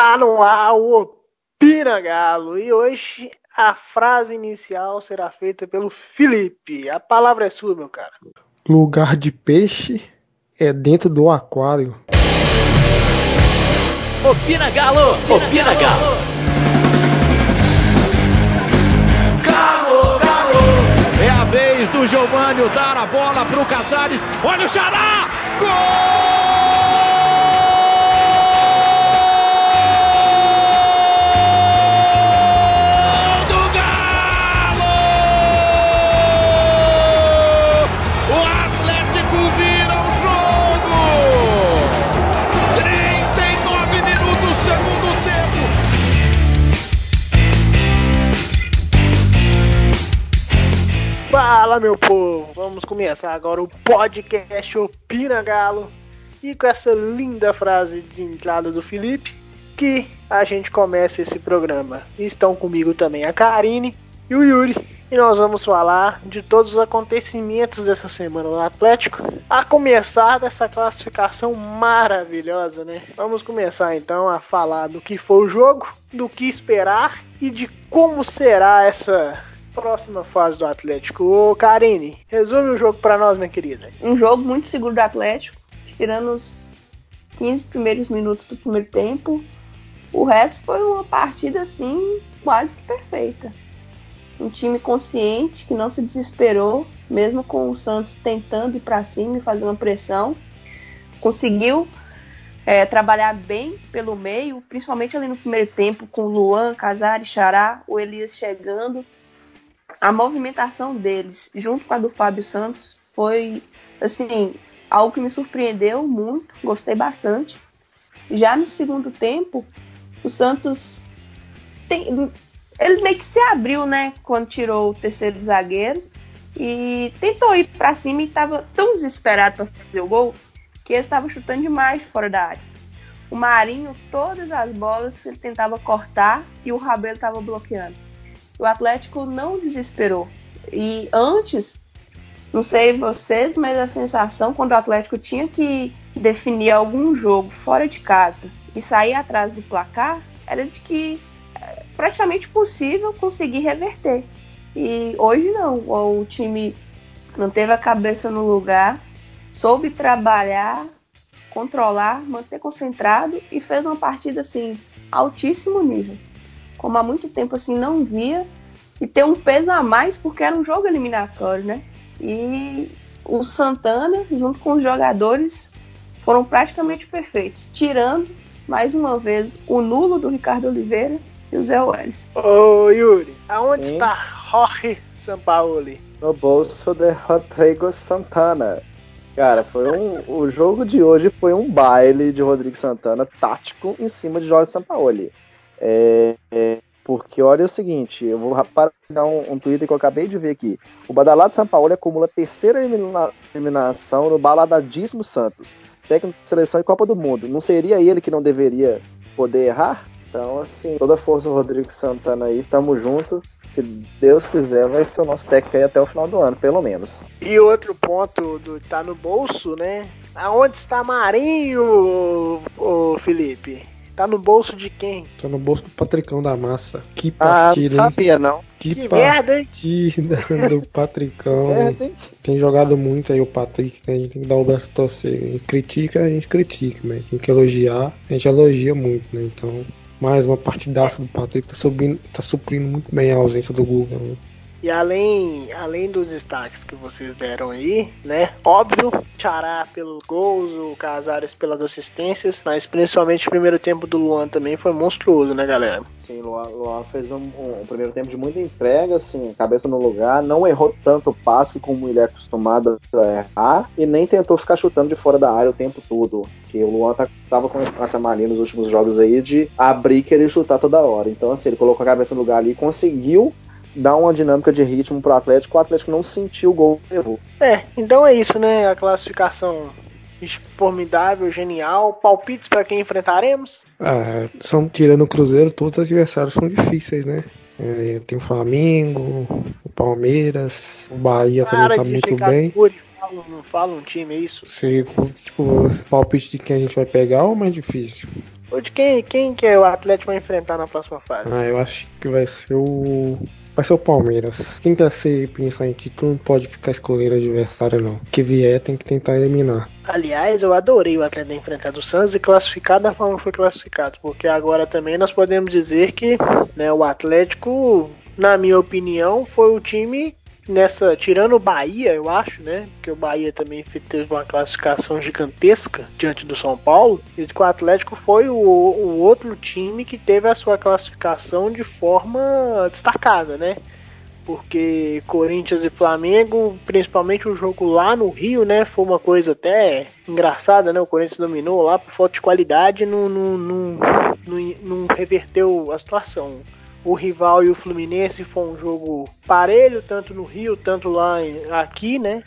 Tá no ar o Opina Galo e hoje a frase inicial será feita pelo Felipe. A palavra é sua, meu cara. Lugar de peixe é dentro do aquário. Opina Galo! Opina Galo! Galo, Galo! É a vez do Giovanni dar a bola pro Casares. Olha o Xará! Gol! Fala, meu povo! Vamos começar agora o podcast Opina Galo e com essa linda frase de entrada do Felipe que a gente começa esse programa. Estão comigo também a Karine e o Yuri. E nós vamos falar de todos os acontecimentos dessa semana no Atlético, a começar dessa classificação maravilhosa, né? Vamos começar então a falar do que foi o jogo, do que esperar e de como será essa próxima fase do Atlético. Ô Karine, resume o jogo pra nós, minha querida. um jogo muito seguro do Atlético, tirando os 15 primeiros minutos do primeiro tempo. O resto foi uma partida assim quase que perfeita. Um time consciente que não se desesperou, mesmo com o Santos tentando ir para cima e fazer uma pressão. Conseguiu é, trabalhar bem pelo meio, principalmente ali no primeiro tempo, com Luan, Casares, Xará, o Elias chegando. A movimentação deles, junto com a do Fábio Santos, foi assim algo que me surpreendeu muito, gostei bastante. Já no segundo tempo, o Santos tem, ele meio que se abriu, né, quando tirou o terceiro zagueiro e tentou ir para cima e estava tão desesperado para fazer o gol que ele estava chutando demais fora da área. O Marinho, todas as bolas ele tentava cortar e o Rabelo estava bloqueando. O Atlético não desesperou. E antes, não sei vocês, mas a sensação quando o Atlético tinha que definir algum jogo fora de casa e sair atrás do placar era de que é praticamente possível conseguir reverter. E hoje não, o time manteve a cabeça no lugar, soube trabalhar, controlar, manter concentrado e fez uma partida assim altíssimo nível. Como há muito tempo assim não via e ter um peso a mais porque era um jogo eliminatório, né? E o Santana, junto com os jogadores, foram praticamente perfeitos, tirando mais uma vez o nulo do Ricardo Oliveira e o Zé Welles. Ô Yuri, aonde Sim. está Jorge Sampaoli? no bolso de Rodrigo Santana. Cara, foi um, o jogo de hoje foi um baile de Rodrigo Santana tático em cima de Jorge Sampaoli. É, é, porque olha o seguinte, eu vou parafrasar um, um Twitter que eu acabei de ver aqui. O badalado Sampaoli acumula a terceira elimina- eliminação no baladadíssimo Santos. Técnico de seleção e Copa do Mundo. Não seria ele que não deveria poder errar? Então, assim, toda a força do Rodrigo Santana aí, tamo junto. Se Deus quiser, vai ser o nosso técnico aí até o final do ano, pelo menos. E outro ponto do tá no bolso, né? Aonde está Marinho, ô Felipe? Tá no bolso de quem? Tá no bolso do Patricão da Massa. Que Ah, não partida, hein? sabia não. Que, Que merda, hein? partida do Patricão. É, tem- Tem jogado muito aí o Patrick, né? A gente tem que dar o braço a torcer. A gente critica, a gente critica, mas tem que elogiar, a gente elogia muito, né? Então, mais uma partidaça do Patrick tá, subindo, tá suprindo muito bem a ausência do Google. Né? E além, além dos destaques que vocês deram aí, né? Óbvio, Xará pelos gols, o Casares pelas assistências, mas principalmente o primeiro tempo do Luan também foi monstruoso, né, galera? Sim, Luan, Luan fez um, um primeiro tempo de muita entrega, assim, cabeça no lugar, não errou tanto passe como ele é acostumado a errar, e nem tentou ficar chutando de fora da área o tempo todo. Que o Luan tá, tava com essa mania nos últimos jogos aí de abrir e querer chutar toda hora. Então, assim, ele colocou a cabeça no lugar ali e conseguiu dar uma dinâmica de ritmo pro Atlético, o Atlético não sentiu o gol que levou. É, então é isso, né? A classificação formidável, genial. Palpites para quem enfrentaremos? Ah, são, tirando o Cruzeiro, todos os adversários são difíceis, né? É, tem o Flamengo, o Palmeiras, o Bahia também tá muito ficar bem. fala fala, não fala um time, é isso? Você, tipo, palpite de quem a gente vai pegar ou mais difícil? Ou de quem, quem que o Atlético vai enfrentar na próxima fase? Ah, eu acho que vai ser o. Vai ser o Palmeiras. Quem quer ser pensar em título não pode ficar escolhendo adversário, não. Que vier tem que tentar eliminar. Aliás, eu adorei o Atlético enfrentar o Santos e classificar da forma que foi classificado, porque agora também nós podemos dizer que né, o Atlético, na minha opinião, foi o time nessa, tirando o Bahia, eu acho, né? Porque o Bahia também teve uma classificação gigantesca diante do São Paulo. E o Atlético foi o, o outro time que teve a sua classificação de forma destacada, né? Porque Corinthians e Flamengo, principalmente o jogo lá no Rio, né? Foi uma coisa até engraçada, né? O Corinthians dominou lá por falta de qualidade, não, não, não, não reverteu a situação o rival e o Fluminense foi um jogo parelho, tanto no Rio, tanto lá em, aqui, né?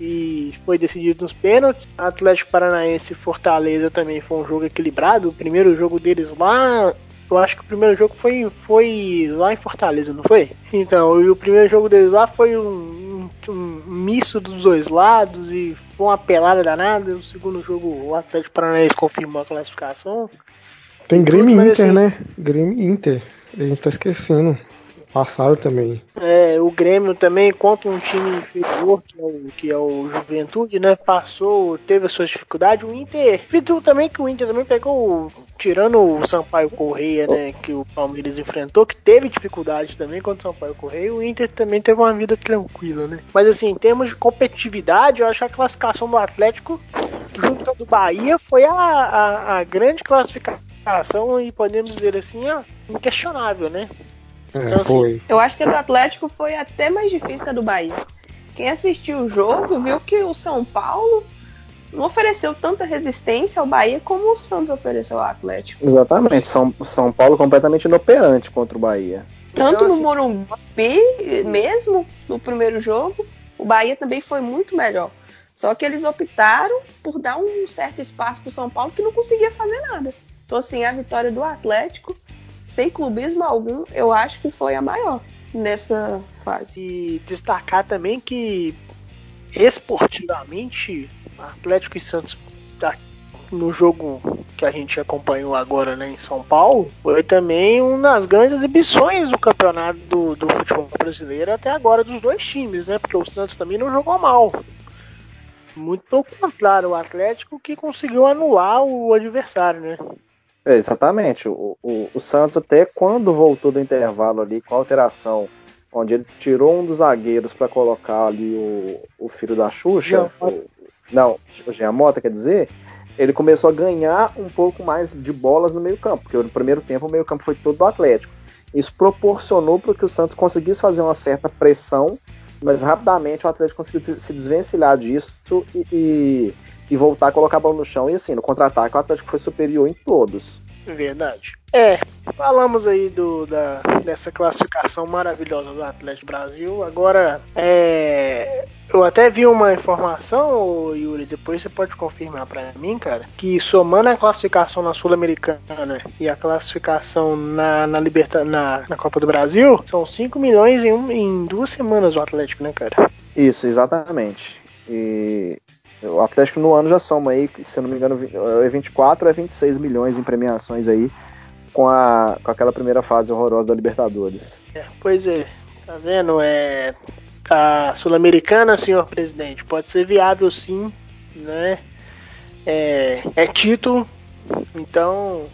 E foi decidido nos pênaltis. Atlético Paranaense e Fortaleza também foi um jogo equilibrado. O primeiro jogo deles lá, eu acho que o primeiro jogo foi, foi lá em Fortaleza, não foi? Então, e o primeiro jogo deles lá foi um, um, um misto dos dois lados e foi uma pelada danada. O segundo jogo, o Atlético Paranaense confirmou a classificação. Tem Grêmio Mas, Inter, assim, né? Grêmio Inter. A gente tá esquecendo. Passaram também. É, o Grêmio também contra um time inferior, que é o, que é o Juventude, né? Passou, teve as suas dificuldades. O Inter, viu também que o Inter também pegou, tirando o Sampaio Correia, né? Que o Palmeiras enfrentou, que teve dificuldade também contra o Sampaio Correia. O Inter também teve uma vida tranquila, né? Mas assim, em termos de competitividade, eu acho que a classificação do Atlético, junto do Bahia, foi a, a, a grande classificação e podemos dizer assim, ó, inquestionável, né? É, Então, assim, foi. Eu acho que a do Atlético foi até mais difícil que a do Bahia. Quem assistiu o jogo viu que o São Paulo não ofereceu tanta resistência ao Bahia como o Santos ofereceu ao Atlético. Exatamente. São, São Paulo completamente inoperante contra o Bahia. Tanto Então, no assim- Morumbi, mesmo no primeiro jogo, o Bahia também foi muito melhor. Só que eles optaram por dar um certo espaço para o São Paulo que não conseguia fazer nada. Então, assim, a vitória do Atlético, sem clubismo algum, eu acho que foi a maior nessa fase. E destacar também que esportivamente, Atlético e Santos no jogo que a gente acompanhou agora né, em São Paulo, foi também uma das grandes exibições do campeonato do, do futebol brasileiro até agora dos dois times, né? Porque o Santos também não jogou mal. Muito pelo contrário, o Atlético que conseguiu anular o adversário, né? É, exatamente. O, o, o Santos, até quando voltou do intervalo ali com a alteração, onde ele tirou um dos zagueiros para colocar ali o, o filho da Xuxa, o- não, o Giamota, quer dizer, ele começou a ganhar um pouco mais de bolas no meio-campo, porque no primeiro tempo o meio-campo foi todo do Atlético. Isso proporcionou para que o Santos conseguisse fazer uma certa pressão, mas rapidamente o Atlético conseguiu se desvencilhar disso e, e, e voltar a colocar a bola no chão. E assim, no contra-ataque o Atlético foi superior em todos. Verdade. É, falamos aí do, da, dessa classificação maravilhosa do Atlético Brasil. Agora, é, eu até vi uma informação, Yuri, depois você pode confirmar pra mim, cara, que somando a classificação na Sul-Americana e a classificação na, na, Liberta, na, na Copa do Brasil, são 5 milhões em, um, em duas semanas o Atlético, né, cara? Isso, exatamente. E o Atlético no ano já soma aí, se eu não me engano, é 24 a 26 milhões em premiações aí com, a, com aquela primeira fase horrorosa da Libertadores. É, pois é, tá vendo? É, a Sul-Americana, senhor presidente, pode ser viável sim, né? É, é título, então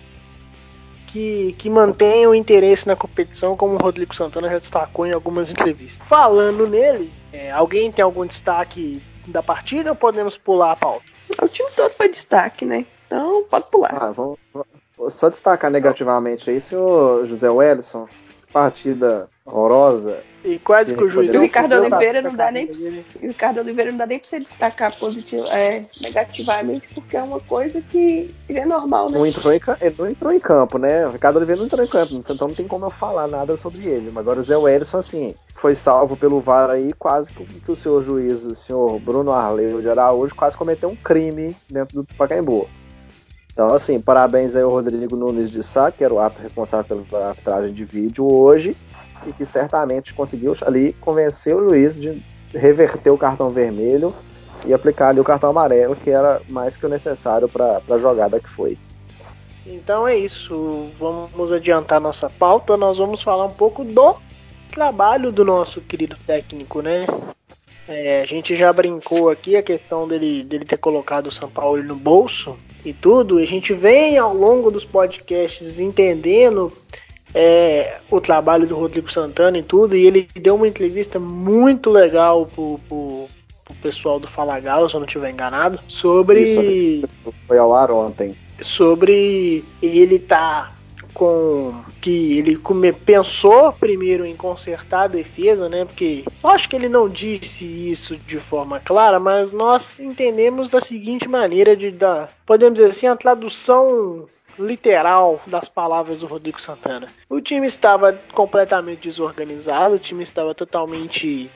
que, que mantenha o interesse na competição, como o Rodrigo Santana já destacou em algumas entrevistas. Falando nele, é, alguém tem algum destaque da partida ou podemos pular a pauta? O time todo foi destaque, né? Então pode pular. Ah, vamos, vou só destacar negativamente aí, senhor José Wellison, partida horrorosa. E quase que o juiz. O Ricardo Oliveira não dá nem E o Ricardo Oliveira não dá nem pra você destacar positivo, é, negativamente, porque é uma coisa que é normal, né? Não entrou, em, não entrou em campo, né? O Ricardo Oliveira não entrou em campo, então não tem como eu falar nada sobre ele. Mas agora o Zé Wellison, assim, foi salvo pelo VAR aí, quase que, que o senhor juiz, o senhor Bruno Arleu de Araújo, quase cometeu um crime dentro do Pacaembu. Então, assim, parabéns aí ao Rodrigo Nunes de Sá, que era o ato responsável pela arbitragem de vídeo hoje, e que certamente conseguiu ali convencer o juiz de reverter o cartão vermelho e aplicar ali o cartão amarelo, que era mais que o necessário para a jogada que foi. Então é isso, vamos adiantar nossa pauta, nós vamos falar um pouco do trabalho do nosso querido técnico, né? É, a gente já brincou aqui a questão dele, dele ter colocado o São Paulo no bolso e tudo, e a gente vem ao longo dos podcasts entendendo é, o trabalho do Rodrigo Santana e tudo, e ele deu uma entrevista muito legal pro, pro, pro pessoal do Fala Galo, se eu não estiver enganado, sobre. Isso, foi ao ar ontem. Sobre ele tá com que ele come, pensou primeiro em consertar a defesa, né? Porque acho que ele não disse isso de forma clara, mas nós entendemos da seguinte maneira de da podemos dizer assim a tradução literal das palavras do Rodrigo Santana. O time estava completamente desorganizado, o time estava totalmente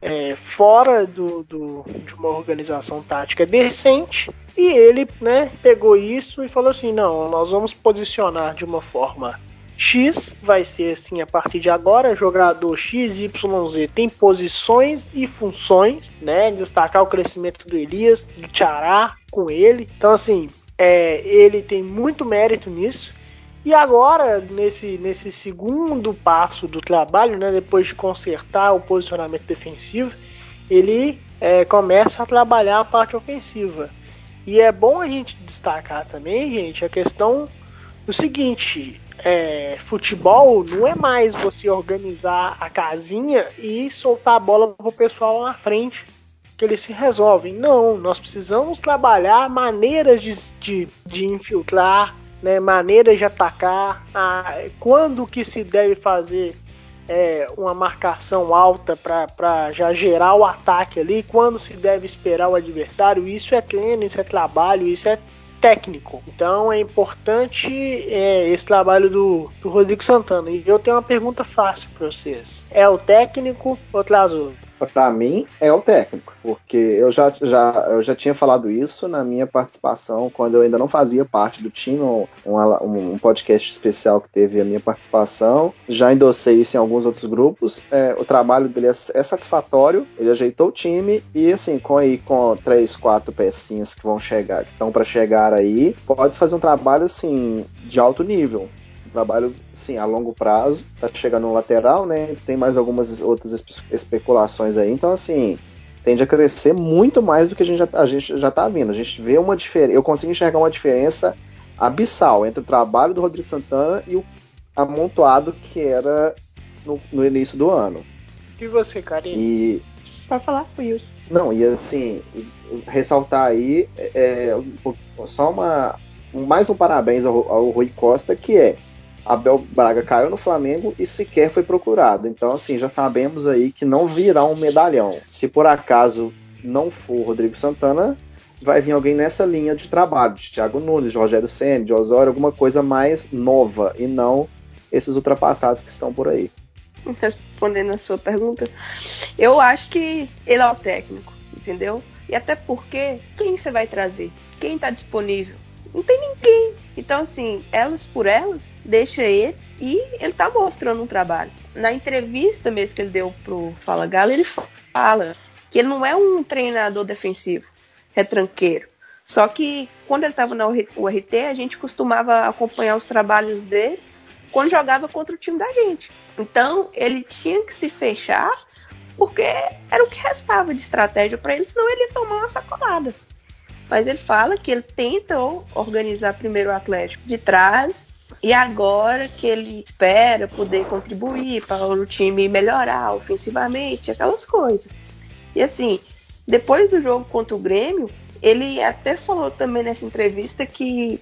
é, fora do, do, de uma organização tática decente. E ele né, pegou isso e falou assim: não, nós vamos posicionar de uma forma X, vai ser assim a partir de agora. Jogador X, Y, Z tem posições e funções, né? Destacar o crescimento do Elias, do Tiará com ele. Então, assim, é, ele tem muito mérito nisso. E agora, nesse, nesse segundo passo do trabalho, né, depois de consertar o posicionamento defensivo, ele é, começa a trabalhar a parte ofensiva. E é bom a gente destacar também, gente, a questão do seguinte: é, futebol não é mais você organizar a casinha e soltar a bola pro pessoal lá na frente que eles se resolvem. Não, nós precisamos trabalhar maneiras de, de, de infiltrar, né, maneiras de atacar, a, quando que se deve fazer é, uma marcação alta para já gerar o ataque ali, quando se deve esperar o adversário. Isso é treino, isso é trabalho, isso é técnico. Então é importante é, esse trabalho do, do Rodrigo Santana. E eu tenho uma pergunta fácil para vocês: é o técnico ou o Trazulo? Para mim é o técnico, porque eu já, já, eu já tinha falado isso na minha participação quando eu ainda não fazia parte do time, um, um, um podcast especial que teve a minha participação. Já endossei isso em alguns outros grupos. É, o trabalho dele é, é, satisfatório, ele ajeitou o time e assim, com aí com três, quatro pecinhas que vão chegar, que estão para chegar aí, pode fazer um trabalho assim de alto nível. Um trabalho assim, a longo prazo, para chegar no lateral, né? Tem mais algumas outras especulações aí, então assim, tende a crescer muito mais do que a gente já, a gente já tá vendo. A gente vê uma diferença, eu consigo enxergar uma diferença abissal entre o trabalho do Rodrigo Santana e o amontoado que era no, no início do ano. E você, Karine? E Pode falar, Will. Não, e assim, ressaltar aí é, só uma mais um parabéns ao, ao Rui Costa, que é Abel Braga caiu no Flamengo e sequer foi procurado. Então, assim, já sabemos aí que não virá um medalhão. Se por acaso não for Rodrigo Santana, vai vir alguém nessa linha de trabalho, de Thiago Nunes, de Rogério Senna, de Osório, alguma coisa mais nova e não esses ultrapassados que estão por aí. Respondendo a sua pergunta, eu acho que ele é o técnico, entendeu? E até porque, quem você vai trazer? Quem está disponível? Não tem ninguém. Então, assim, elas por elas, deixa ele e ele tá mostrando um trabalho. Na entrevista mesmo que ele deu pro Fala Galo, ele fala que ele não é um treinador defensivo, retranqueiro. Só que quando ele estava na URT, a gente costumava acompanhar os trabalhos dele quando jogava contra o time da gente. Então, ele tinha que se fechar porque era o que restava de estratégia para ele, senão ele ia tomar uma sacolada. Mas ele fala que ele tenta organizar primeiro o Atlético de trás e agora que ele espera poder contribuir para o time melhorar ofensivamente, aquelas coisas. E assim, depois do jogo contra o Grêmio, ele até falou também nessa entrevista que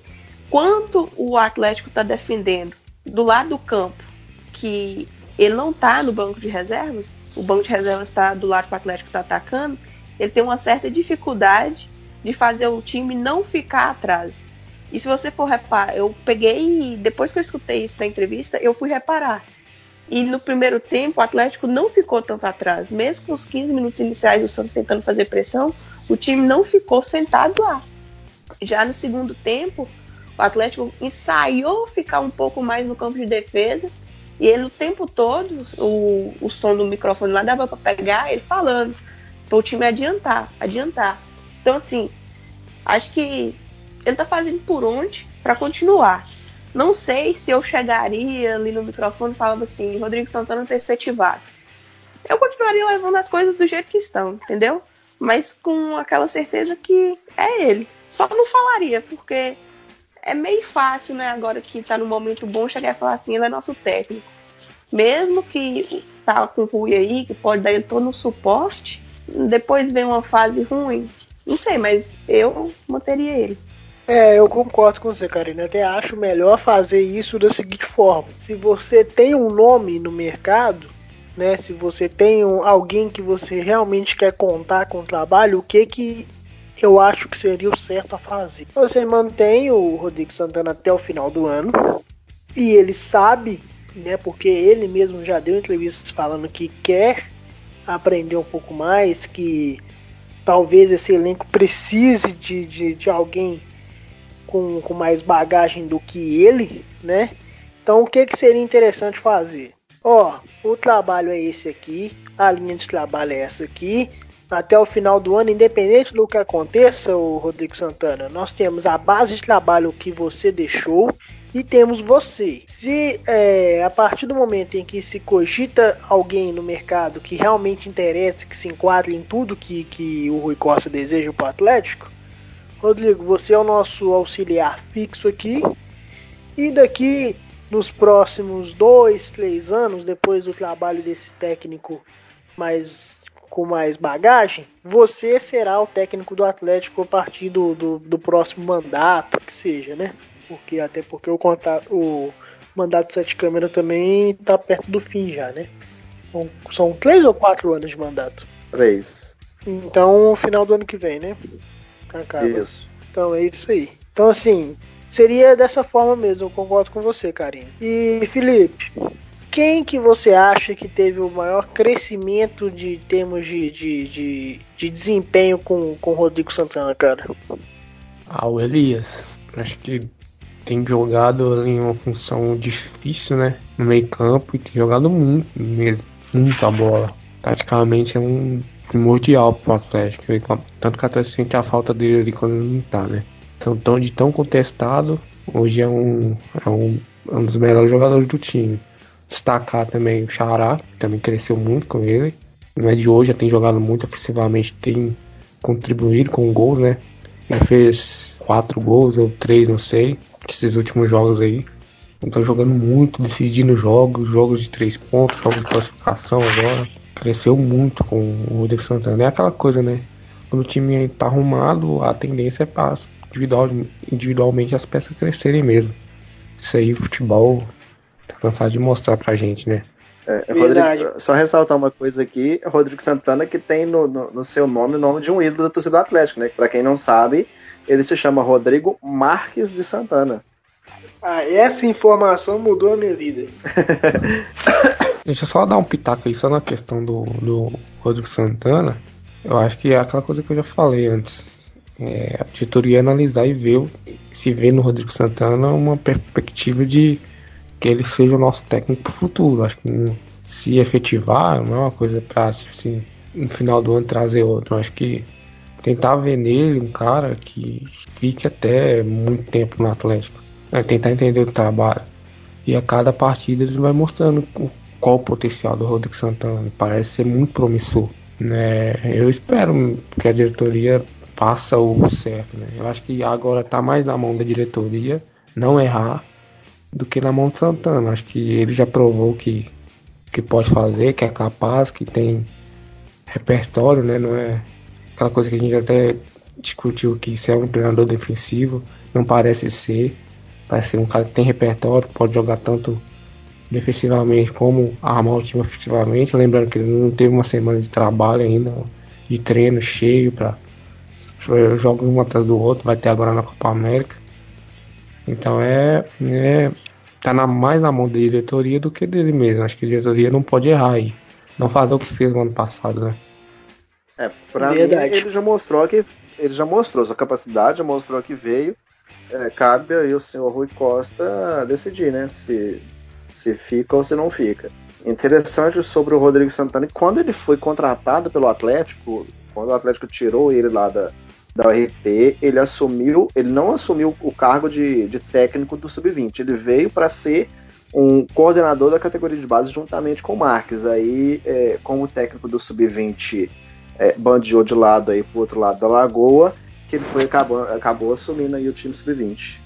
quanto o Atlético está defendendo do lado do campo, que ele não está no banco de reservas, o banco de reservas está do lado que o Atlético está atacando, ele tem uma certa dificuldade de fazer o time não ficar atrás. E se você for reparar, eu peguei, depois que eu escutei isso na entrevista, eu fui reparar. E no primeiro tempo, o Atlético não ficou tanto atrás. Mesmo com os 15 minutos iniciais do Santos tentando fazer pressão, o time não ficou sentado lá. Já no segundo tempo, o Atlético ensaiou ficar um pouco mais no campo de defesa. E ele o tempo todo, o, o som do microfone lá dava para pegar ele falando para o time adiantar, adiantar. Então, assim, acho que ele tá fazendo por onde para continuar. Não sei se eu chegaria ali no microfone falava assim, Rodrigo Santana tá efetivado. Eu continuaria levando as coisas do jeito que estão, entendeu? Mas com aquela certeza que é ele. Só não falaria, porque é meio fácil, né, agora que tá no momento bom, chegar e falar assim, ele é nosso técnico. Mesmo que tá com o Rui aí, que pode dar ele todo o suporte, depois vem uma fase ruim, não sei, mas eu manteria ele. É, eu concordo com você, Karina. Até acho melhor fazer isso da seguinte forma: se você tem um nome no mercado, né? Se você tem um, alguém que você realmente quer contar com o trabalho, o que que eu acho que seria o certo a fazer? Você mantém o Rodrigo Santana até o final do ano e ele sabe, né? Porque ele mesmo já deu entrevistas falando que quer aprender um pouco mais, que talvez esse elenco precise de, de, de alguém com, com mais bagagem do que ele, né? Então o que, que seria interessante fazer? Ó, o trabalho é esse aqui, a linha de trabalho é essa aqui. Até o final do ano, independente do que aconteça, o Rodrigo Santana, nós temos a base de trabalho que você deixou e temos você. Se é, a partir do momento em que se cogita alguém no mercado que realmente interessa, que se enquadre em tudo que, que o Rui Costa deseja para o Atlético, Rodrigo, você é o nosso auxiliar fixo aqui. E daqui nos próximos dois, três anos, depois do trabalho desse técnico mais com mais bagagem, você será o técnico do Atlético a partir do, do, do próximo mandato, que seja, né? Porque até porque o, contato, o mandato de sete câmeras também está perto do fim já, né? São, são três ou quatro anos de mandato? Três. Então, final do ano que vem, né? Acaba. Isso. Então é isso aí. Então assim, seria dessa forma mesmo, eu concordo com você, Karine. E Felipe, quem que você acha que teve o maior crescimento de termos de, de, de, de desempenho com, com o Rodrigo Santana, cara? Ah, o Elias. Acho que tem jogado em uma função difícil, né? No meio campo e tem jogado muito mesmo. Muita bola. Praticamente é um primordial pro Atlético. Tanto que o Atlético sente a falta dele ali quando ele não tá, né? Então, tão, de tão contestado, hoje é um, é um, é um dos melhores jogadores do time. Destacar também o Xará, que também cresceu muito com ele. Não é de hoje, já tem jogado muito ofensivamente, tem contribuído com gols, né? Já fez quatro gols ou três, não sei, esses últimos jogos aí. Então jogando muito, decidindo jogos, jogos de três pontos, jogos de classificação agora cresceu muito com o Rodrigo Santana. É aquela coisa, né? Quando o time tá arrumado, a tendência é para individual, individualmente as peças crescerem mesmo. Isso aí futebol tá cansado de mostrar pra gente, né? É, é Rodrigo, só ressaltar uma coisa aqui, Rodrigo Santana que tem no, no, no, seu nome o nome de um ídolo da torcida do Atlético, né? Pra quem não sabe, ele se chama Rodrigo Marques de Santana. Ah, essa informação mudou a minha vida. Deixa eu só dar um pitaco aí só na questão do, do Rodrigo Santana. Eu acho que é aquela coisa que eu já falei antes. É, a diretoria analisar e ver se vê no Rodrigo Santana uma perspectiva de que ele seja o nosso técnico pro futuro. Acho que se efetivar não é uma coisa pra assim, no final do ano trazer outro. acho que tentar ver nele um cara que fique até muito tempo no Atlético. É tentar entender o trabalho. E a cada partida ele vai mostrando qual o potencial do Rodrigo Santana. Parece ser muito promissor. Né? Eu espero que a diretoria faça o certo. Né? Eu acho que agora está mais na mão da diretoria não errar do que de Santana. Acho que ele já provou que, que pode fazer, que é capaz, que tem repertório, né? Não é aquela coisa que a gente até discutiu que se é um treinador defensivo, não parece ser. Parece ser um cara que tem repertório, pode jogar tanto defensivamente como armar o time ofensivamente. Lembrando que ele não teve uma semana de trabalho ainda, de treino cheio para jogos um atrás do outro, vai ter agora na Copa América. Então é, é tá na, mais na mão da diretoria do que dele mesmo. Acho que a diretoria não pode errar aí. Não fazer o que fez no ano passado, né? É, pra Verdade. mim ele já mostrou que ele já mostrou sua capacidade, já mostrou que veio. É, cabe aí o senhor Rui Costa decidir, né? Se se fica ou se não fica. Interessante sobre o Rodrigo Santana, quando ele foi contratado pelo Atlético, Quando o Atlético tirou ele lá da, da URT, ele assumiu, ele não assumiu o cargo de, de técnico do Sub-20, ele veio para ser um coordenador da categoria de base juntamente com o Marques. Aí, é, como técnico do Sub-20 é, bandeou de lado aí pro outro lado da lagoa, que ele foi acabou, acabou assumindo aí o time Sub-20.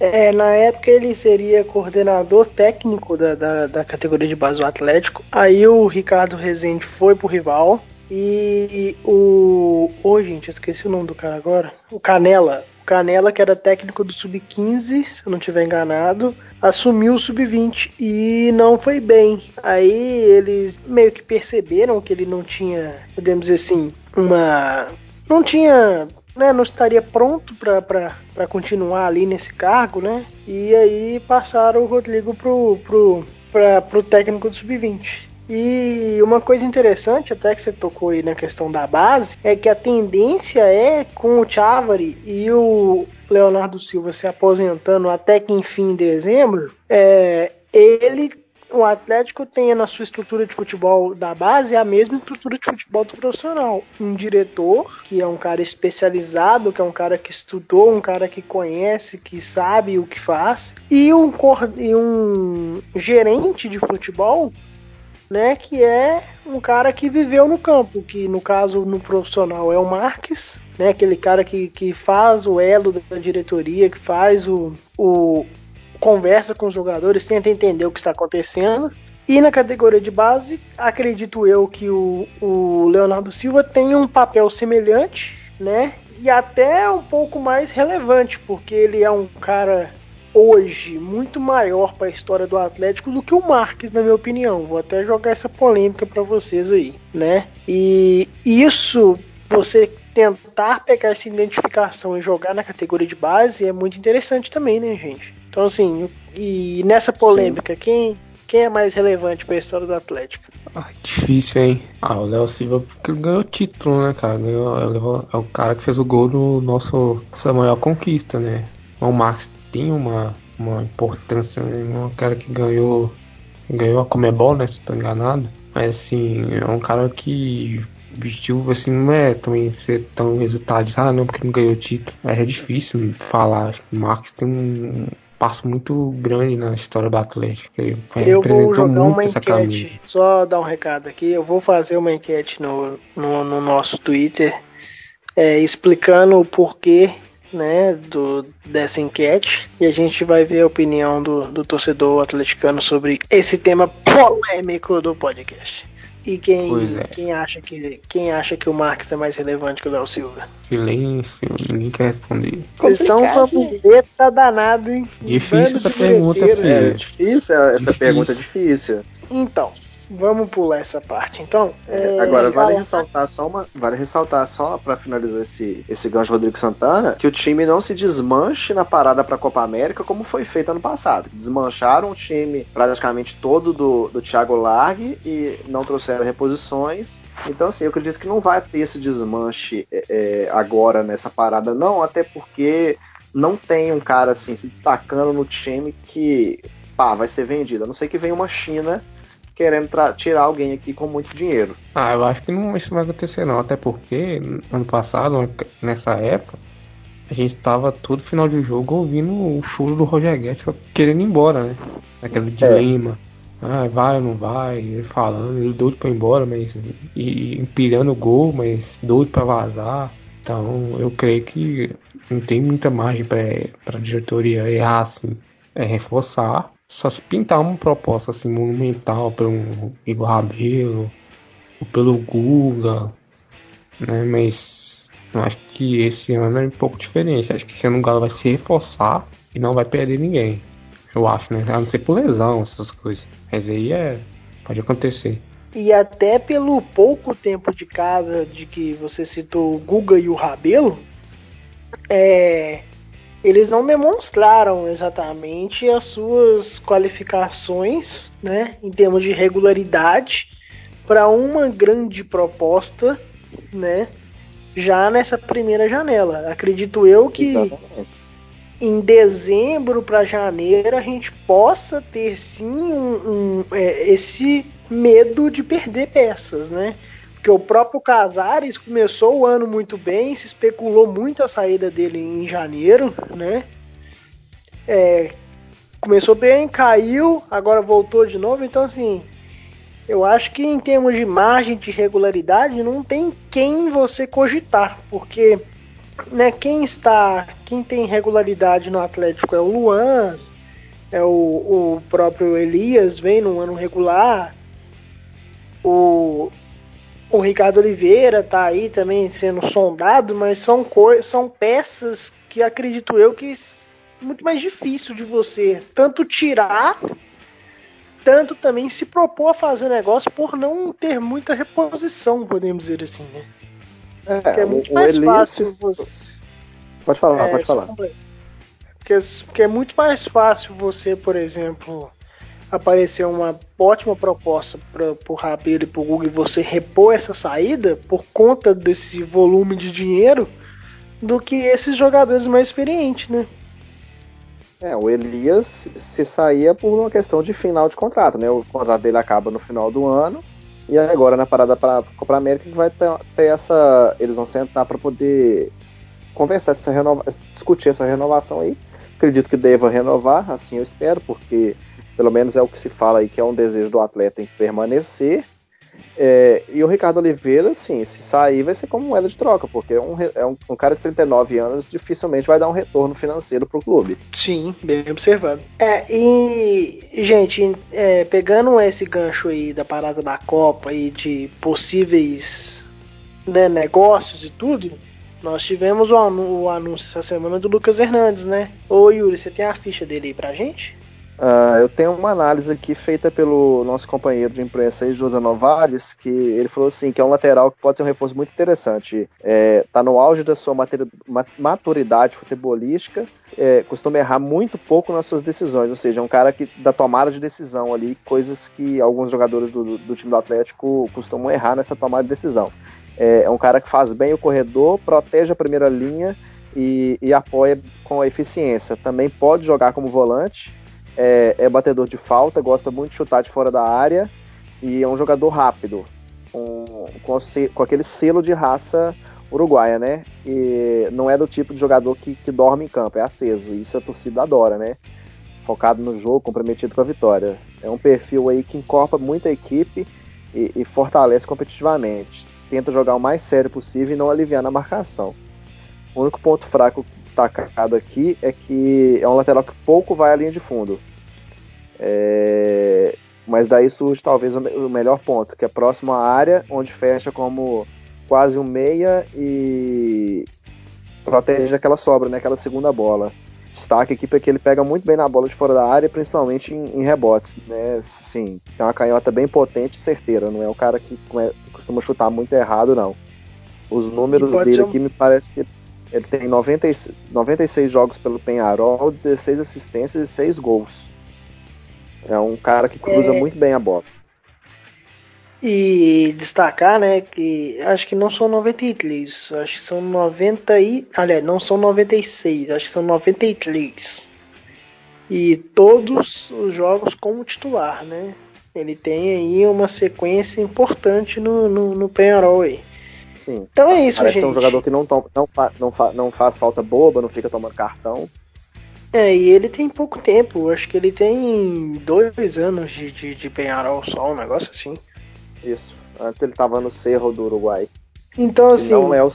É, na época ele seria coordenador técnico da, da, da, categoria de base do Atlético. Aí o Ricardo Rezende foi pro rival. E o. Ô, oh, gente, eu esqueci o nome do cara agora. O Canela. O Canela, que era técnico do Sub-15, se eu não estiver enganado, assumiu o Sub-20 e não foi bem. Aí eles meio que perceberam que ele não tinha, podemos dizer assim, uma. Não tinha né, não estaria pronto para continuar ali nesse cargo, né? E aí passaram o Rodrigo pro, pro, pra, pro técnico do sub-20. E uma coisa interessante, até que você tocou aí na questão da base, é que a tendência é com o Chavari e o Leonardo Silva se aposentando até que enfim em dezembro, é, ele o Atlético tenha na sua estrutura de futebol da base a mesma estrutura de futebol do profissional. Um diretor, que é um cara especializado, que é um cara que estudou, um cara que conhece, que sabe o que faz, e um, e um gerente de futebol né, que é um cara que viveu no campo, que no caso no profissional é o Marques, né, aquele cara que, que faz o elo da diretoria, que faz o, o, conversa com os jogadores, tenta entender o que está acontecendo. E na categoria de base, acredito eu que o, o Leonardo Silva tem um papel semelhante, né? E até um pouco mais relevante, porque ele é um cara hoje muito maior para a história do Atlético do que o Marques, na minha opinião. Vou até jogar essa polêmica para vocês aí, né? E isso, você tentar pegar essa identificação e jogar na categoria de base é muito interessante também, né, gente? Então, assim, e nessa polêmica, quem, quem é mais relevante para a história do Atlético? Ah, difícil, hein? Ah, o Léo Silva porque ganhou o título, né, cara? Ganhou, é o cara que fez o gol do nosso nossa maior conquista, né? O Max tem uma, uma importância, né? Um cara que ganhou ganhou a Comebol, né? Se estou enganado. Mas assim, é um cara que vestiu, assim, não é também ser tão resultado. Ah, não, porque não ganhou o título. É, é difícil falar. O Marques tem um passo muito grande na história do Atlético. eu vou jogar uma enquete, só dar um recado aqui, eu vou fazer uma enquete no, no, no nosso Twitter é, explicando o porquê né, do, dessa enquete e a gente vai ver a opinião do, do torcedor atleticano sobre esse tema polêmico do podcast. E quem, é. quem, acha que, quem acha que o Marques é mais relevante que o Léo Silva? Silêncio, ninguém quer responder. Vocês são uma buzeta danado, hein? Difícil essa pergunta, filho. É difícil, essa difícil. pergunta é difícil. Então, Vamos pular essa parte, então. É, Agora, vale ressaltar só uma. Vale ressaltar só para finalizar esse, esse gancho Rodrigo Santana, que o time não se desmanche na parada pra Copa América como foi feito ano passado. Desmancharam o time praticamente todo do, do Thiago Largue e não trouxeram reposições. Então, assim, eu acredito que não vai ter esse desmanche é, é agora nessa parada, não, até porque não tem um cara assim se destacando no time que pá, vai ser vendido. A não ser que venha uma China querendo tirar alguém aqui com muito dinheiro. Ah, eu acho que não, isso vai acontecer não, até porque ano passado, nessa época, a gente tava todo final de jogo ouvindo o choro do Roger Guedes querendo ir embora, né? Aquele é. dilema. Ah, vai ou não vai, ele falando, ele doido pra ir embora, mas. E, empilhando o gol, mas doido pra vazar. Então eu creio que não tem muita margem pra, pra diretoria errar assim. É reforçar só se pintar uma proposta assim monumental pelo Igor Rabelo ou pelo Guga, né? Mas eu acho que esse ano é um pouco diferente. Acho que esse ano o Galo vai se reforçar e não vai perder ninguém. Eu acho, né? A não ser por lesão, essas coisas. Mas aí é. Pode acontecer. E até pelo pouco tempo de casa de que você citou o Guga e o Rabelo, é, eles não demonstraram exatamente as suas qualificações, né, em termos de regularidade para uma grande proposta, né, já nessa primeira janela. Acredito eu que exatamente. em dezembro para janeiro a gente possa ter sim um, um, é, esse medo de perder peças, né? Porque o próprio Casares começou o ano muito bem, se especulou muito a saída dele em janeiro, né? É, começou bem, caiu, agora voltou de novo, então assim, eu acho que em termos de margem de regularidade não tem quem você cogitar, porque né, quem está, quem tem regularidade no Atlético é o Luan, é o, o próprio Elias, vem no ano regular, o, o Ricardo Oliveira tá aí também sendo sondado, mas são, são peças que acredito eu que é muito mais difícil de você tanto tirar tanto também se propor a fazer negócio por não ter muita reposição, podemos dizer assim, né? É, porque é muito mais Elias, fácil você. Pode falar, é, pode falar. Porque, porque é muito mais fácil você, por exemplo, aparecer uma ótima proposta para o Rabelo e para o Google você repor essa saída por conta desse volume de dinheiro do que esses jogadores mais experientes, né? É, o Elias se saía por uma questão de final de contrato, né? O contrato dele acaba no final do ano. E agora na parada para Copa América vai ter, ter, essa. Eles vão sentar para poder conversar essa renova, discutir essa renovação aí. Acredito que deva renovar, assim eu espero, porque pelo menos é o que se fala aí que é um desejo do atleta em permanecer. É, e o Ricardo Oliveira, sim, se sair vai ser como moeda de troca, porque é um, é um, um cara de 39 anos dificilmente vai dar um retorno financeiro pro clube. Sim, bem observado. É, e, gente, é, pegando esse gancho aí da parada da Copa e de possíveis né, negócios e tudo, nós tivemos o, o anúncio essa semana do Lucas Hernandes, né? Ô Yuri, você tem a ficha dele aí pra gente? Uh, eu tenho uma análise aqui feita pelo nosso companheiro de imprensa aí, José Novales, que ele falou assim, que é um lateral que pode ser um reforço muito interessante. É, tá no auge da sua maturidade futebolística, é, costuma errar muito pouco nas suas decisões, ou seja, é um cara que da tomada de decisão ali, coisas que alguns jogadores do, do time do Atlético costumam errar nessa tomada de decisão. É, é um cara que faz bem o corredor, protege a primeira linha e, e apoia com eficiência. Também pode jogar como volante, é, é, batedor de falta, gosta muito de chutar de fora da área e é um jogador rápido, com, com, com aquele selo de raça uruguaia, né? E não é do tipo de jogador que, que dorme em campo, é aceso. Isso a torcida adora, né? Focado no jogo, comprometido com a vitória. É um perfil aí que encorpa muita equipe e, e fortalece competitivamente. Tenta jogar o mais sério possível e não aliviar na marcação. O único ponto fraco destacado aqui é que é um lateral que pouco vai à linha de fundo. É, mas daí surge talvez o melhor ponto, que é próximo à área, onde fecha como quase um meia e protege aquela sobra, né, aquela segunda bola. Destaque aqui porque ele pega muito bem na bola de fora da área, principalmente em, em rebotes, né? Sim, tem uma canhota bem potente e certeira, não é o cara que, que costuma chutar muito errado, não. Os números dele aqui me parece que ele tem 90, 96 jogos pelo Penharol, 16 assistências e 6 gols. É um cara que cruza é... muito bem a bola. E destacar, né, que acho que não são 93, acho que são 90 e. Aliás, não são 96, acho que são 93. E todos os jogos como titular, né? Ele tem aí uma sequência importante no, no, no Penharol aí. Sim. Então é isso, Parece gente. Parece um jogador que não, não, não, não faz falta boba, não fica tomando cartão. É, e ele tem pouco tempo, acho que ele tem dois anos de, de, de Penharol só, um negócio assim. Isso, antes ele tava no Cerro do Uruguai. Então, assim. não é o,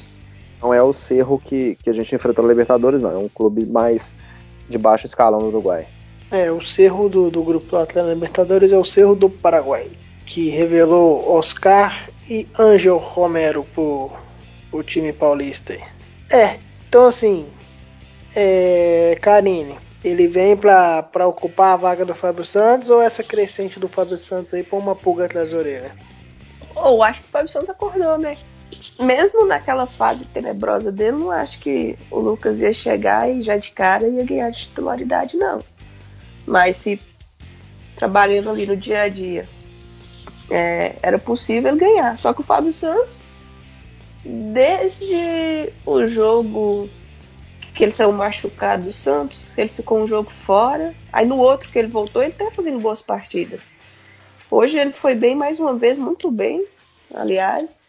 não é o Cerro que, que a gente enfrentou na Libertadores, não, é um clube mais de baixo escalão no Uruguai. É, o Cerro do, do grupo do Atlético Libertadores é o Cerro do Paraguai, que revelou Oscar e Angel Romero pro, pro time paulista. É, então assim, é, Karine, ele vem para ocupar a vaga do Fábio Santos ou essa crescente do Fábio Santos aí põe uma pulga atrás da orelha? Ou oh, acho que o Fábio Santos acordou, né? Mesmo naquela fase tenebrosa dele, não acho que o Lucas ia chegar e já de cara ia ganhar de titularidade, não. Mas se trabalhando ali no dia a dia é, era possível ganhar. Só que o Fábio Santos, desde o jogo que ele saiu machucado do Santos, ele ficou um jogo fora. Aí no outro que ele voltou, ele tá fazendo boas partidas. Hoje ele foi bem mais uma vez, muito bem, aliás.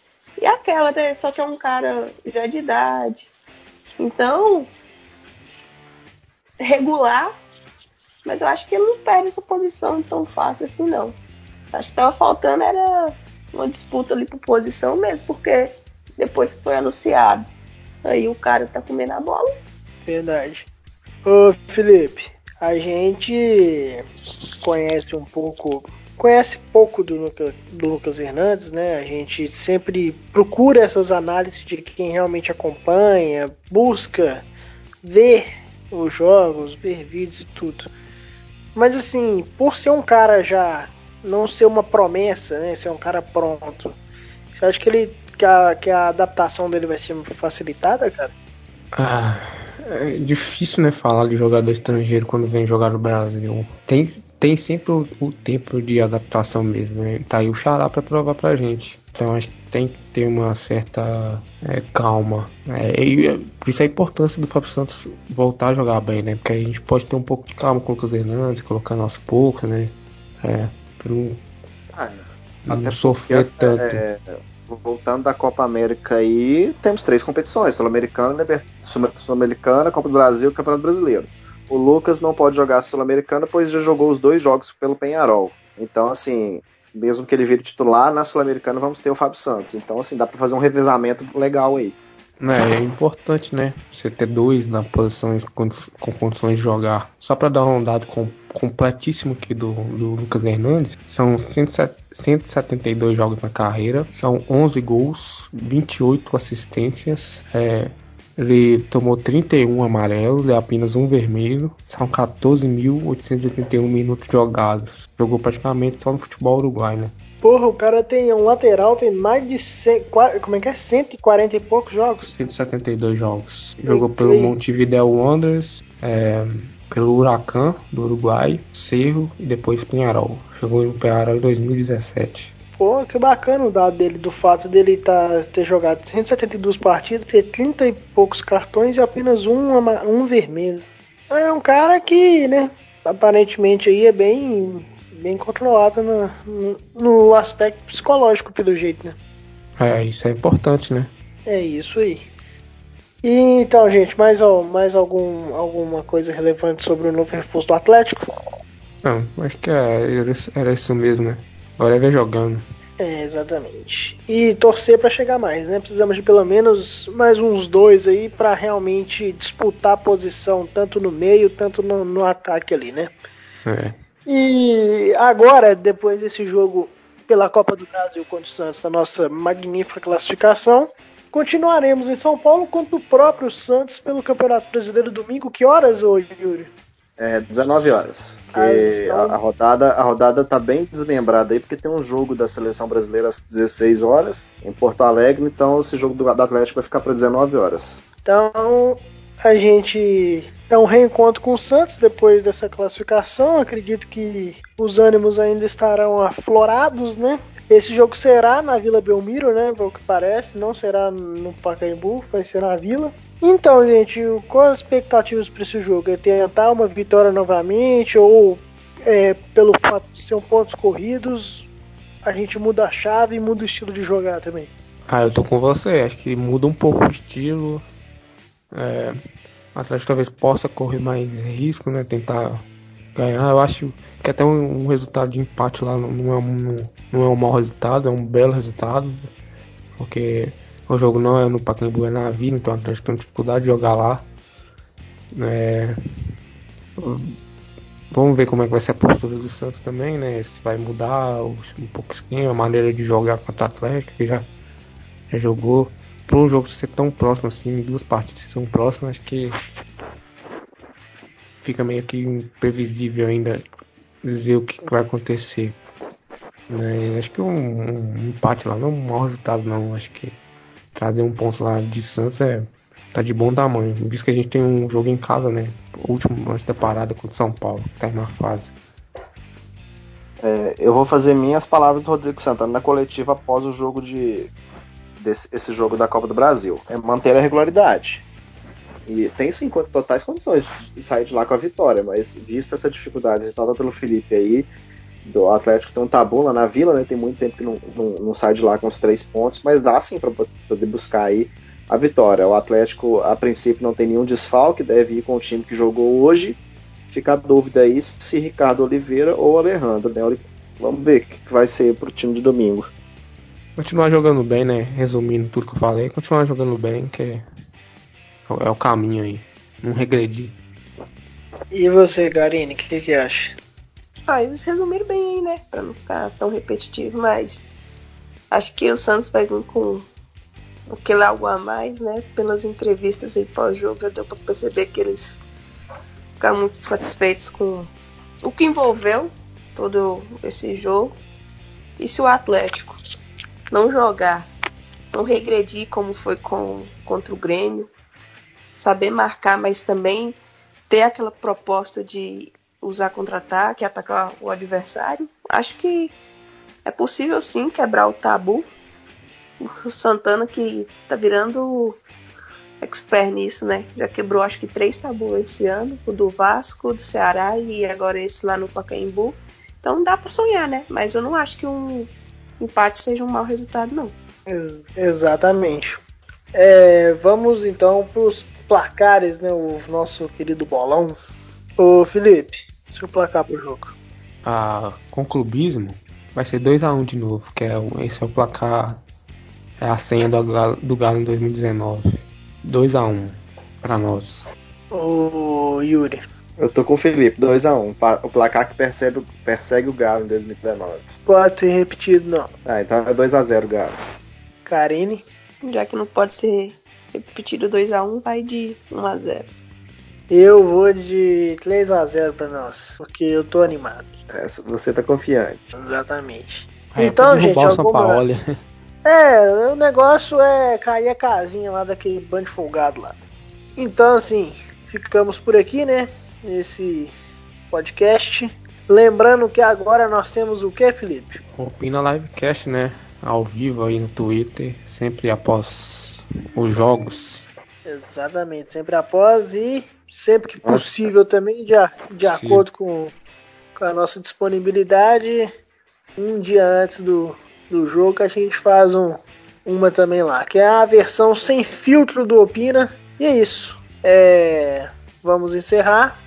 E aquela, né? Só que é um cara já de idade. Então, regular, mas eu acho que ele não perde essa posição tão fácil assim, não. Acho que tava faltando era uma disputa ali por posição mesmo, porque depois que foi anunciado, aí o cara tá comendo a bola. Verdade. Ô Felipe, a gente conhece um pouco, conhece pouco do, Luca, do Lucas Hernandes, né? A gente sempre procura essas análises de quem realmente acompanha, busca ver os jogos, ver vídeos e tudo. Mas assim, por ser um cara já não ser uma promessa, né? Ser um cara pronto. Você acha que ele que a, que a adaptação dele vai ser facilitada, cara? Ah, é difícil, né, falar de jogador estrangeiro quando vem jogar no Brasil. Tem, tem sempre o, o tempo de adaptação mesmo, né? Tá aí o Xará pra provar pra gente. Então acho que tem que ter uma certa é, calma. É, e é, por isso a importância do Fábio Santos voltar a jogar bem, né? Porque a gente pode ter um pouco de calma com o Lucas Hernandes, colocando aos poucos, né? É, pra não, Ah, não sofrer tanto. é, voltando da Copa América aí, temos três competições: Sul-Americana, Sul-Americana, Copa do Brasil e Campeonato Brasileiro. O Lucas não pode jogar Sul-Americana, pois já jogou os dois jogos pelo Penharol. Então, assim, mesmo que ele vire titular, na Sul-Americana vamos ter o Fábio Santos. Então, assim, dá pra fazer um revezamento legal aí. É, é importante, né? Você ter dois na posição com, condições de jogar. Só para dar um dado com, completíssimo aqui do, do Lucas Hernandes, são 107 172 jogos na carreira, são 11 gols, 28 assistências, é, ele tomou 31 amarelos e apenas um vermelho, são 14.881 minutos jogados. Jogou praticamente só no futebol uruguai, né? Porra, o cara tem um lateral, tem mais de 100, qua- como é que é? 140 e poucos jogos. 172 jogos. Jogou pelo. Montevideo Wanderers, é, pelo Huracan do Uruguai, Cerro e depois Penharol. Jogou no Penharol em 2017. Pô, que bacana o dado dele, do fato dele tá, ter jogado 172 partidas, ter 30 e poucos cartões e apenas um, um vermelho. É um cara que, né, aparentemente aí é bem, bem controlado no, no, aspecto psicológico, pelo jeito, né? É, isso é importante, né? É isso aí. E então, gente, mais, mais algum, alguma coisa relevante sobre o novo reforço do Atlético? Não, acho que é- era, isso- era isso mesmo, né? Agora é ver jogando. É, exatamente. E torcer pra chegar mais, né? Precisamos de pelo menos mais uns dois aí pra realmente disputar a posição tanto no meio, tanto no, no ataque ali, né? É. E agora, depois desse jogo pela Copa do Brasil contra o Santos, da nossa magnífica classificação, continuaremos em São Paulo contra o próprio Santos pelo Campeonato Brasileiro domingo. Que horas hoje, Yuri? É 19 horas. Ah, Porque então- a, a rodada, a rodada tá bem desmembrada aí, porque tem um jogo da seleção brasileira às 16 horas em Porto Alegre, então esse jogo do, do Atlético vai ficar para 19 horas. Então, a gente é um reencontro com o Santos depois dessa classificação. Acredito que os ânimos ainda estarão aflorados, né? Esse jogo será na Vila Belmiro, né? Pelo que parece, não será no Pacaembu, vai ser na Vila. Então, gente, quais as expectativas para esse jogo? É tentar uma vitória novamente ou é, pelo fato de ser um pontos corridos, a gente muda a chave e muda o estilo de jogar também? Ah, eu tô com você. Acho que muda um pouco o estilo. É, o Atlético talvez possa correr mais risco, né? Tentar ganhar. Eu acho que até um, um resultado de empate lá não, é, um, não é um mau resultado, é um belo resultado. Porque o jogo não é no Pacaembu, é na Vila, então o Atlético tem dificuldade de jogar lá. É, Vamos ver como é que vai ser a postura do Santos também, né? Se vai mudar um pouco o esquema, a maneira de jogar contra o Atlético, que já, já jogou. Para um jogo ser tão próximo assim, duas partidas ser tão próximas, acho que fica meio que imprevisível ainda dizer o que, vai acontecer. Né? Acho que um, um empate lá não é um mau resultado não. Acho que trazer um ponto lá de Santos é tá de bom tamanho. Visto que a gente tem um jogo em casa, né? O último antes da parada contra o São Paulo, que tá uma fase. É, eu vou fazer minhas palavras do Rodrigo Santana na coletiva após o jogo de desse, esse jogo da Copa do Brasil. É manter a regularidade. E tem sim totais condições de sair de lá com a vitória, mas visto essa dificuldade ressaltada pelo Felipe aí, do Atlético tem um tabu lá na Vila, né? Tem muito tempo que não, não, não sai de lá com os três pontos, mas dá sim para poder buscar aí a vitória. O Atlético, a princípio, não tem nenhum desfalque, deve ir com o time que jogou hoje. Fica a dúvida aí se Ricardo Oliveira ou Alejandro, né? Vamos ver o que vai ser pro time de domingo. Continuar jogando bem, né? Resumindo tudo que eu falei, continuar jogando bem, que é, é o caminho aí. Não regredir. E você, Garine, o que, que acha? Ah, eles resumiram bem aí, né? Pra não ficar tão repetitivo, mas acho que o Santos vai vir com aquele algo a mais, né? Pelas entrevistas aí pós-jogo, deu pra perceber que eles ficaram muito satisfeitos com o que envolveu todo esse jogo. E se o Atlético não jogar, não regredir como foi com, contra o Grêmio, saber marcar, mas também ter aquela proposta de usar contra-ataque, atacar o adversário, acho que é possível sim quebrar o tabu o Santana que tá virando expert nisso, né? Já quebrou acho que três tabus esse ano, o do Vasco, do Ceará e agora esse lá no Pacaembu. Então dá para sonhar, né? Mas eu não acho que um empate seja um mau resultado, não. Ex exatamente. É, vamos então para os placares, né? O nosso querido bolão. Ô Felipe, seu placar pro jogo. Ah, com clubismo vai ser 2x1 um de novo, que é o, esse é o placar é a senha do Galo, do Galo em 2019. 2 x 1 para nós. Ô Yuri. Eu tô com o Felipe, 2 x 1 O placar que persegue, persegue o Galo em 2019. Pode ser repetido, não. Ah, então é 2 x 0 Galo. Karine. Já que não pode ser repetido 2 x 1 vai de 1 x 0 Eu vou de 3 x 0 para nós, porque eu tô animado. É, você tá confiante. Exatamente. É, então, gente, alguma... São Paulo. É, o negócio é cair a casinha lá daquele bando folgado lá. Então, assim, ficamos por aqui, né? Nesse podcast. Lembrando que agora nós temos o que, Felipe? Opina Livecast, né? Ao vivo aí no Twitter, sempre após os jogos. Exatamente, sempre após e sempre que possível também, de, de acordo com, com a nossa disponibilidade, um dia antes do, do jogo, a gente faz um, uma também lá, que é a versão sem filtro do Opina. E é isso. É, vamos encerrar.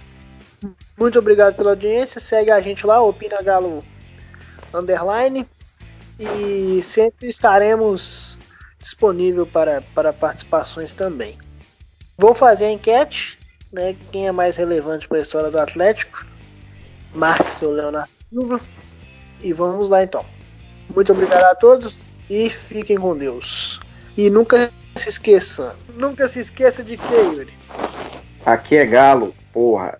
Muito obrigado pela audiência. Segue a gente lá, Opina Galo Underline. E sempre estaremos disponível para, para participações também. Vou fazer a enquete, né? Quem é mais relevante para a história do Atlético? Marque seu Leonardo Silva. E vamos lá então. Muito obrigado a todos e fiquem com Deus. E nunca se esqueça. Nunca se esqueça de que, Yuri? Aqui é Galo, porra.